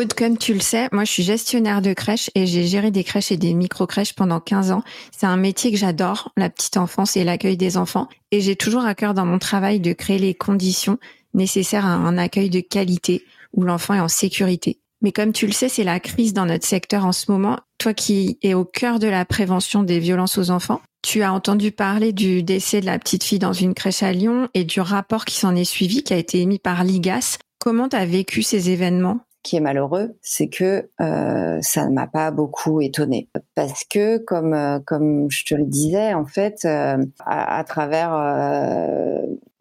Aude, comme tu le sais, moi je suis gestionnaire de crèche et j'ai géré des crèches et des micro-crèches pendant 15 ans. C'est un métier que j'adore, la petite enfance et l'accueil des enfants. Et j'ai toujours à cœur dans mon travail de créer les conditions nécessaires à un accueil de qualité où l'enfant est en sécurité. Mais comme tu le sais, c'est la crise dans notre secteur en ce moment. Toi qui es au cœur de la prévention des violences aux enfants, tu as entendu parler du décès de la petite fille dans une crèche à Lyon et du rapport qui s'en est suivi, qui a été émis par l'IGAS. Comment tu as vécu ces événements? Qui est malheureux, c'est que euh, ça ne m'a pas beaucoup étonnée parce que comme euh, comme je te le disais en fait euh, à, travers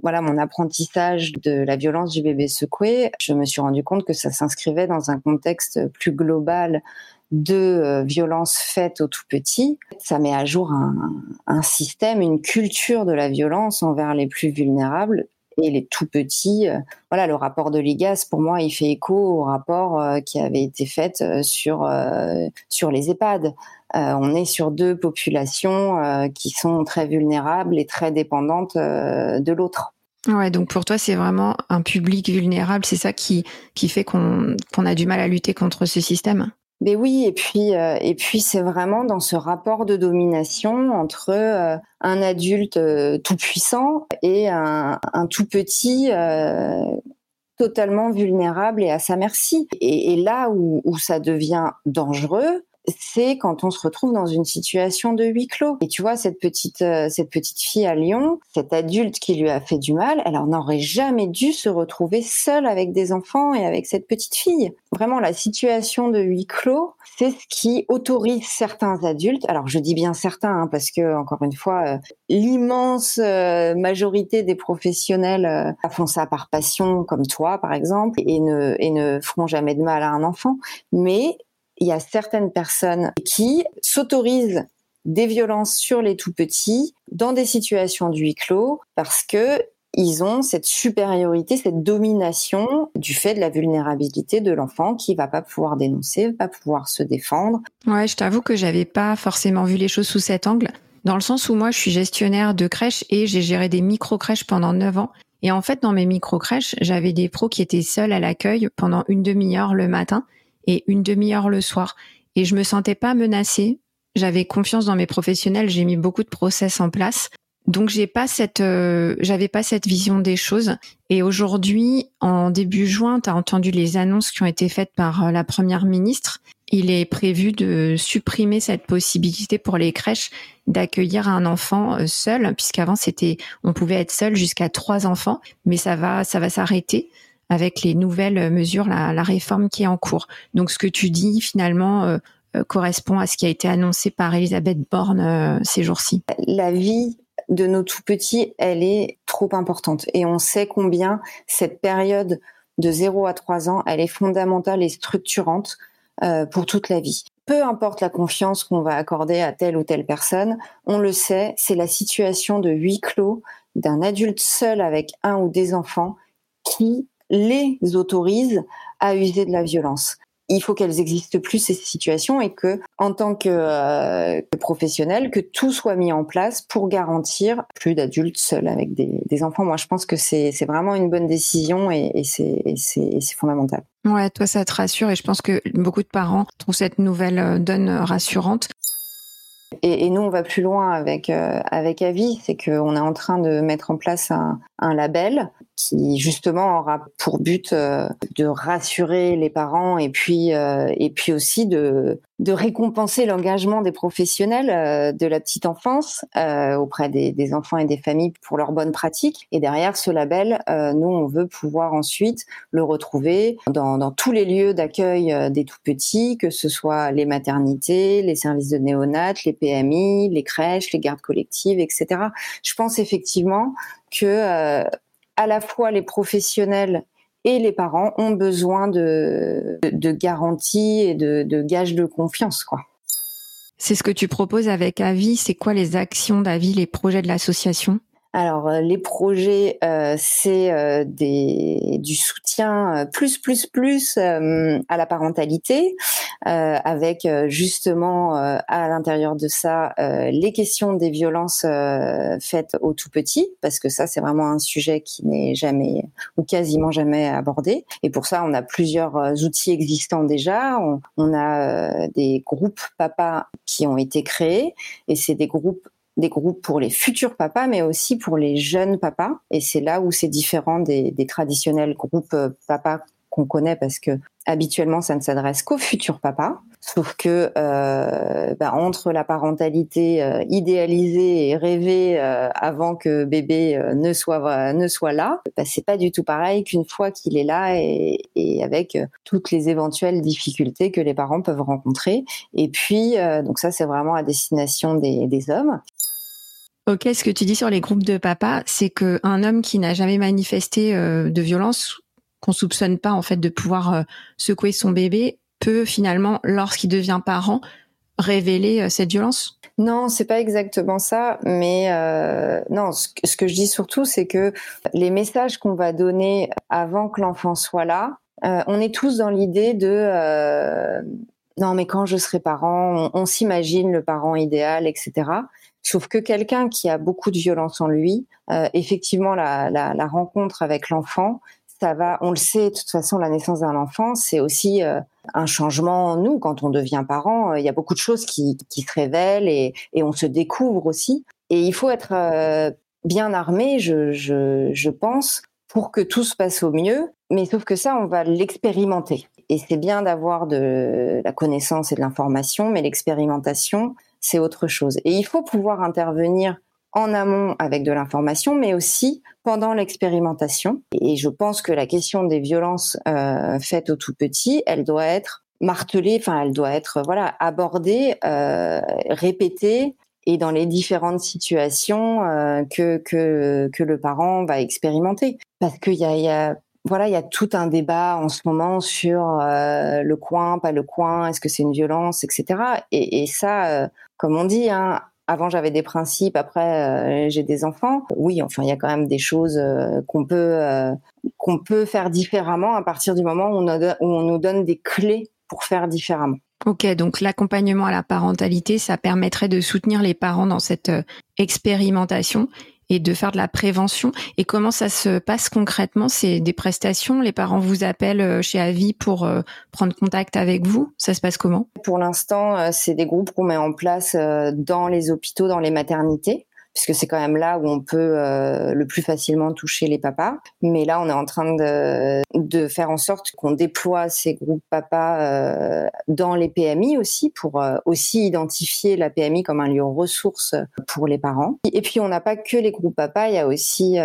voilà mon apprentissage de la violence du bébé secoué, je me suis rendu compte que ça s'inscrivait dans un contexte plus global de violence faite aux tout petits. Ça met à jour un, un système, une culture de la violence envers les plus vulnérables et les tout petits. Euh, voilà, le rapport de l'IGAS, pour moi, il fait écho au rapport euh, qui avait été fait euh, sur, sur les EHPAD. on est sur deux populations qui sont très vulnérables et très dépendantes de l'autre. Ouais, donc pour toi, c'est vraiment un public vulnérable, c'est ça qui, qui fait qu'on qu'on a du mal à lutter contre ce système? Mais oui, et puis euh, et puis c'est vraiment dans ce rapport de domination entre euh, un adulte euh, tout puissant et un, tout petit totalement vulnérable et à sa merci. Et, et là où, où, ça devient dangereux, c'est quand on se retrouve dans une situation de huis clos. Et tu vois, cette petite, euh, cette petite fille à Lyon, cet adulte qui lui a fait du mal, elle n'aurait jamais dû se retrouver seule avec des enfants et avec cette petite fille. Vraiment, la situation de huis clos, c'est ce qui autorise certains adultes. Alors, je dis bien certains, hein, parce que, encore une fois, euh, l'immense euh, majorité des professionnels font ça par passion, comme toi, par exemple, et ne, et ne feront jamais de mal à un enfant. Mais il y a certaines personnes qui s'autorisent des violences sur les tout petits dans des situations de huis clos parce que ils ont cette supériorité, cette domination du fait de la vulnérabilité de l'enfant qui va pas pouvoir dénoncer, va pas pouvoir se défendre. Ouais, je t'avoue que j'avais pas forcément vu les choses sous cet angle, dans le sens où moi je suis gestionnaire de crèche et j'ai géré des micro-crèches pendant 9 ans. Et en fait, dans mes micro-crèches, j'avais des pros qui étaient seuls à l'accueil pendant une demi-heure le matin et une demi-heure le soir. Et je me sentais pas menacée. J'avais confiance dans mes professionnels. J'ai mis beaucoup de process en place. Donc j'ai pas cette, euh, j'avais pas cette vision des choses. Et aujourd'hui, en début juin, tu as entendu les annonces qui ont été faites par euh, la première ministre. Il est prévu de supprimer cette possibilité pour les crèches d'accueillir un enfant euh, seul, puisqu'avant c'était, on pouvait être seul jusqu'à trois enfants, mais ça va, ça va s'arrêter avec les nouvelles mesures, la, réforme qui est en cours. Donc ce que tu dis finalement euh, euh, correspond à ce qui a été annoncé par Elisabeth Borne euh, ces jours-ci. La vie de nos tout petits, elle est trop importante et on sait combien cette période de 0 à 3 ans, elle est fondamentale et structurante pour toute la vie. Peu importe la confiance qu'on va accorder à telle ou telle personne, on le sait, c'est la situation de huis clos d'un adulte seul avec un ou des enfants qui les autorise à user de la violence. Il faut qu'elles existent plus ces situations et que, en tant que, euh, professionnel, que tout soit mis en place pour garantir plus d'adultes seuls avec des, enfants. Moi, je pense que c'est vraiment une bonne décision et, et c'est fondamental. Ouais, toi, ça te rassure et je pense que beaucoup de parents trouvent cette nouvelle euh, donne rassurante. Et, et, nous, on va plus loin avec euh, avec Avis, c'est qu'on est en train de mettre en place un, un label qui justement aura pour but de rassurer les parents et puis et puis aussi de de récompenser l'engagement des professionnels de la petite enfance auprès des, des, enfants et des familles pour leurs bonnes pratiques. Et derrière ce label, nous on veut pouvoir ensuite le retrouver dans, dans tous les lieux d'accueil des tout petits, que ce soit les maternités, les services de néonat, les PMI, les crèches, les gardes collectives, etc. Je pense effectivement que euh, à la fois les professionnels et les parents ont besoin de, garanties et de, gages de confiance. C'est ce que tu proposes avec Avis. C'est quoi les actions d'Avis, les projets de l'association? Alors euh, les projets, euh, c'est euh, du soutien plus plus plus à la parentalité, avec justement à l'intérieur de ça les questions des violences faites aux tout petits, parce que ça c'est vraiment un sujet qui n'est jamais ou quasiment jamais abordé. Et pour ça on a plusieurs outils existants déjà. On, on a des groupes papas qui ont été créés, et c'est des groupes des groupes pour les futurs papas, mais aussi pour les jeunes papas. Et c'est là où c'est différent des, traditionnels groupes euh, papas qu'on connaît parce que habituellement ça ne s'adresse qu'aux futurs papas. Sauf que euh, bah, entre la parentalité euh, idéalisée et rêvée avant que bébé ne soit là, bah, c'est pas du tout pareil qu'une fois qu'il est là et, avec toutes les éventuelles difficultés que les parents peuvent rencontrer. Et puis donc ça c'est vraiment à destination des, des hommes. Ok, ce que tu dis sur les groupes de papa, c'est que un homme qui n'a jamais manifesté euh, de violence, qu'on soupçonne pas en fait de pouvoir euh, secouer son bébé, peut finalement, lorsqu'il devient parent, révéler euh, cette violence? Non, c'est pas exactement ça, mais non, ce, que je dis surtout, c'est que les messages qu'on va donner avant que l'enfant soit là, on est tous dans l'idée de non, mais quand je serai parent, on s'imagine le parent idéal, etc. Sauf que quelqu'un qui a beaucoup de violence en lui, euh, effectivement, la, rencontre avec l'enfant, ça va, on le sait, de toute façon, la naissance d'un enfant, c'est aussi euh, un changement en nous. Quand on devient parent, euh, il y a beaucoup de choses qui, se révèlent et, on se découvre aussi. Et il faut être bien armé, je pense, pour que tout se passe au mieux. Mais sauf que ça, on va l'expérimenter. Et c'est bien d'avoir de la connaissance et de l'information, mais l'expérimentation, c'est autre chose. Et il faut pouvoir intervenir en amont avec de l'information, mais aussi pendant l'expérimentation. Et je pense que la question des violences euh, faites aux tout petits, elle doit être martelée, enfin, elle doit être voilà abordée, euh, répétée, et dans les différentes situations euh, que, que que le parent va expérimenter. Parce qu'il y a, y a voilà, il y a tout un débat en ce moment sur euh, le coin, pas le coin, est-ce que c'est une violence, etc. Et, ça, euh, comme on dit, hein, avant j'avais des principes, après euh, j'ai des enfants. Oui, enfin il y a quand même des choses qu'on peut peut faire différemment à partir du moment on, où on nous donne des clés pour faire différemment. Ok, donc l'accompagnement à la parentalité, ça permettrait de soutenir les parents dans cette expérimentation et de faire de la prévention. Et comment ça se passe concrètement? C'est des prestations? Les parents vous appellent euh, chez Avis pour euh, prendre contact avec vous? Ça se passe comment? Pour l'instant, euh, c'est des groupes qu'on met en place dans les hôpitaux, dans les maternités puisque c'est quand même là où on peut euh, le plus facilement toucher les papas. Mais là, on est en train de, de faire en sorte qu'on déploie ces groupes papas euh, dans les PMI aussi, pour euh, aussi identifier la PMI comme un lieu ressource pour les parents. Et puis, on n'a pas que les groupes papas, il y a aussi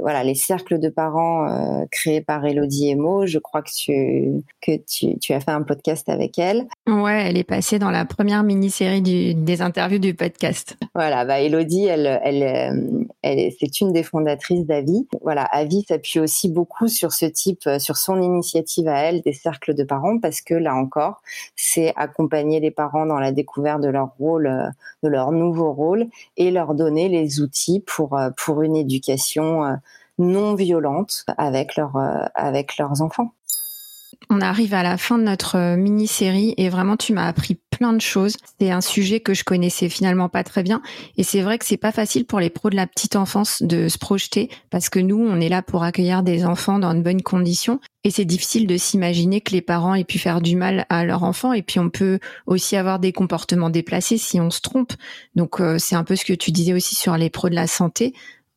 voilà les cercles de parents créés par Elodie Emo. Je crois que tu que tu, tu, as fait un podcast avec elle. Ouais, elle est passée dans la première mini-série des interviews du podcast. Voilà, bah, Elodie, elle, elle, euh, elle c'est une des fondatrices d'Avi. Voilà, Avi s'appuie aussi beaucoup sur ce type, euh, sur son initiative à elle des cercles de parents, parce que là encore, c'est accompagner les parents dans la découverte de leur rôle, euh, de leur nouveau rôle, et leur donner les outils pour pour une éducation non violente avec leur avec leurs enfants on arrive à la fin de notre euh, mini-série et vraiment tu m'as appris plein de choses. C'est un sujet que je connaissais finalement pas très bien et c'est vrai que c'est pas facile pour les pros de la petite enfance de se projeter parce que nous on est là pour accueillir des enfants dans de bonnes conditions et c'est difficile de s'imaginer que les parents aient pu faire du mal à leur enfant et puis on peut aussi avoir des comportements déplacés si on se trompe. Donc euh, c'est un peu ce que tu disais aussi sur les pros de la santé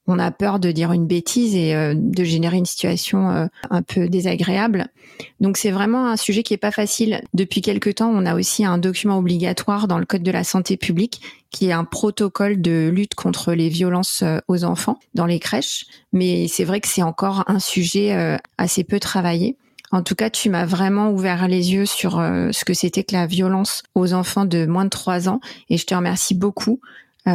on a peur de dire une bêtise et euh, de générer une situation euh, un peu désagréable. Donc c'est vraiment un sujet qui est pas facile. Depuis quelque temps, on a aussi un document obligatoire dans le code de la santé publique qui est un protocole de lutte contre les violences euh, aux enfants dans les crèches, mais c'est vrai que c'est encore un sujet assez peu travaillé. En tout cas, tu m'as vraiment ouvert les yeux sur ce que c'était que la violence aux enfants de moins de 3 ans et je te remercie beaucoup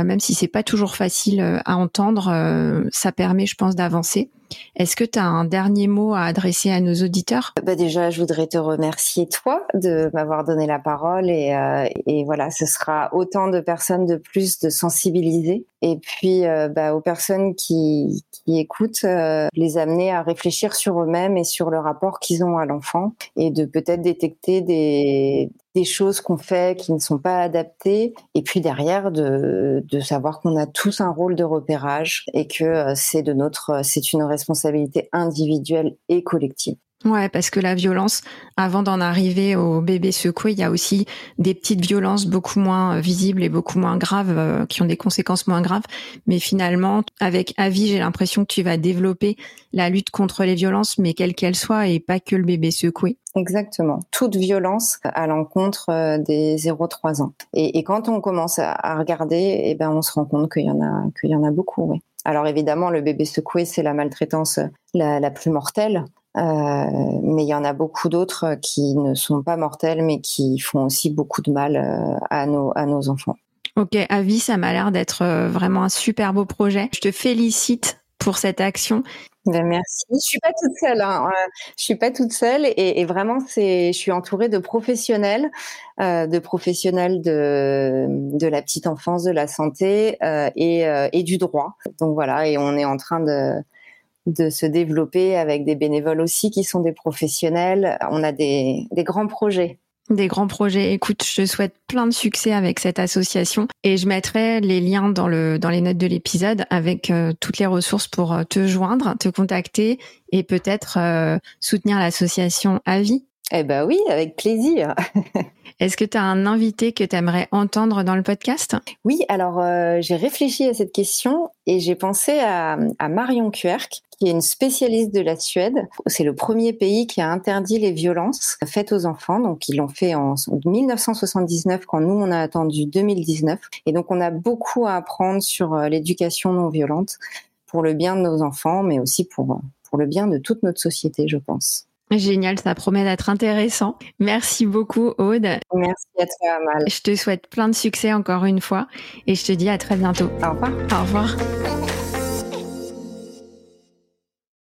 même si c'est pas toujours facile euh, à entendre, euh, ça permet, je pense, d'avancer. Est-ce que tu as un dernier mot à adresser à nos auditeurs? Bah Déjà, je voudrais te remercier, toi, de m'avoir donné la parole. Et, euh, et, voilà, ce sera autant de personnes de plus de sensibiliser. Et puis, euh, bah, aux personnes qui, qui écoutent, euh, les amener à réfléchir sur eux-mêmes et sur le rapport qu'ils ont à l'enfant. Et de peut-être détecter des, des choses qu'on fait qui ne sont pas adaptées. Et puis derrière, de, de savoir qu'on a tous un rôle de repérage et que c'est de notre, c'est une responsabilité individuelle et collective. Ouais, parce que la violence, avant d'en arriver au bébé secoué, il y a aussi des petites violences beaucoup moins visibles et beaucoup moins graves, euh, qui ont des conséquences moins graves. Mais finalement, avec Avis, j'ai l'impression que tu vas développer la lutte contre les violences, mais quelle qu'elle soit, et pas que le bébé secoué. Exactement. Toute violence à l'encontre euh, des 0-3 ans. Et, quand on commence à, regarder, eh ben, on se rend compte qu'il y en a, qu'il y en a beaucoup, oui. Alors évidemment, le bébé secoué, c'est la maltraitance la, plus mortelle. Euh, mais il y en a beaucoup d'autres qui ne sont pas mortelles, mais qui font aussi beaucoup de mal euh, à nos, enfants. Ok, Avis, ça m'a l'air d'être euh, vraiment un super beau projet. Je te félicite pour cette action. Ben merci. Je suis pas toute seule. Hein. Je suis pas toute seule et, et vraiment c'est. Je suis entourée de professionnels, euh, de professionnels de de la petite enfance, de la santé euh, et, euh, et du droit. Donc voilà et on est en train de de se développer avec des bénévoles aussi qui sont des professionnels. On a des des grands projets des grands projets. Écoute, je te souhaite plein de succès avec cette association et je mettrai les liens dans le dans les notes de l'épisode avec euh, toutes les ressources pour euh, te joindre, te contacter et peut-être euh, soutenir l'association à vie. Eh ben oui, avec plaisir. Est-ce que tu as un invité que tu aimerais entendre dans le podcast? Oui, alors j'ai réfléchi à cette question et j'ai pensé à, Marion Querc, qui est une spécialiste de la Suède. C'est le premier pays qui a interdit les violences faites aux enfants. Donc, ils l'ont fait en 1979 quand nous, on a attendu 2019. Et donc, on a beaucoup à apprendre sur euh, l'éducation non violente pour le bien de nos enfants, mais aussi pour, pour le bien de toute notre société, je pense. Génial, ça promet d'être intéressant. Merci beaucoup, Aude. Merci à toi, Amal. Je te souhaite plein de succès encore une fois et je te dis à très bientôt. Au revoir. Au revoir.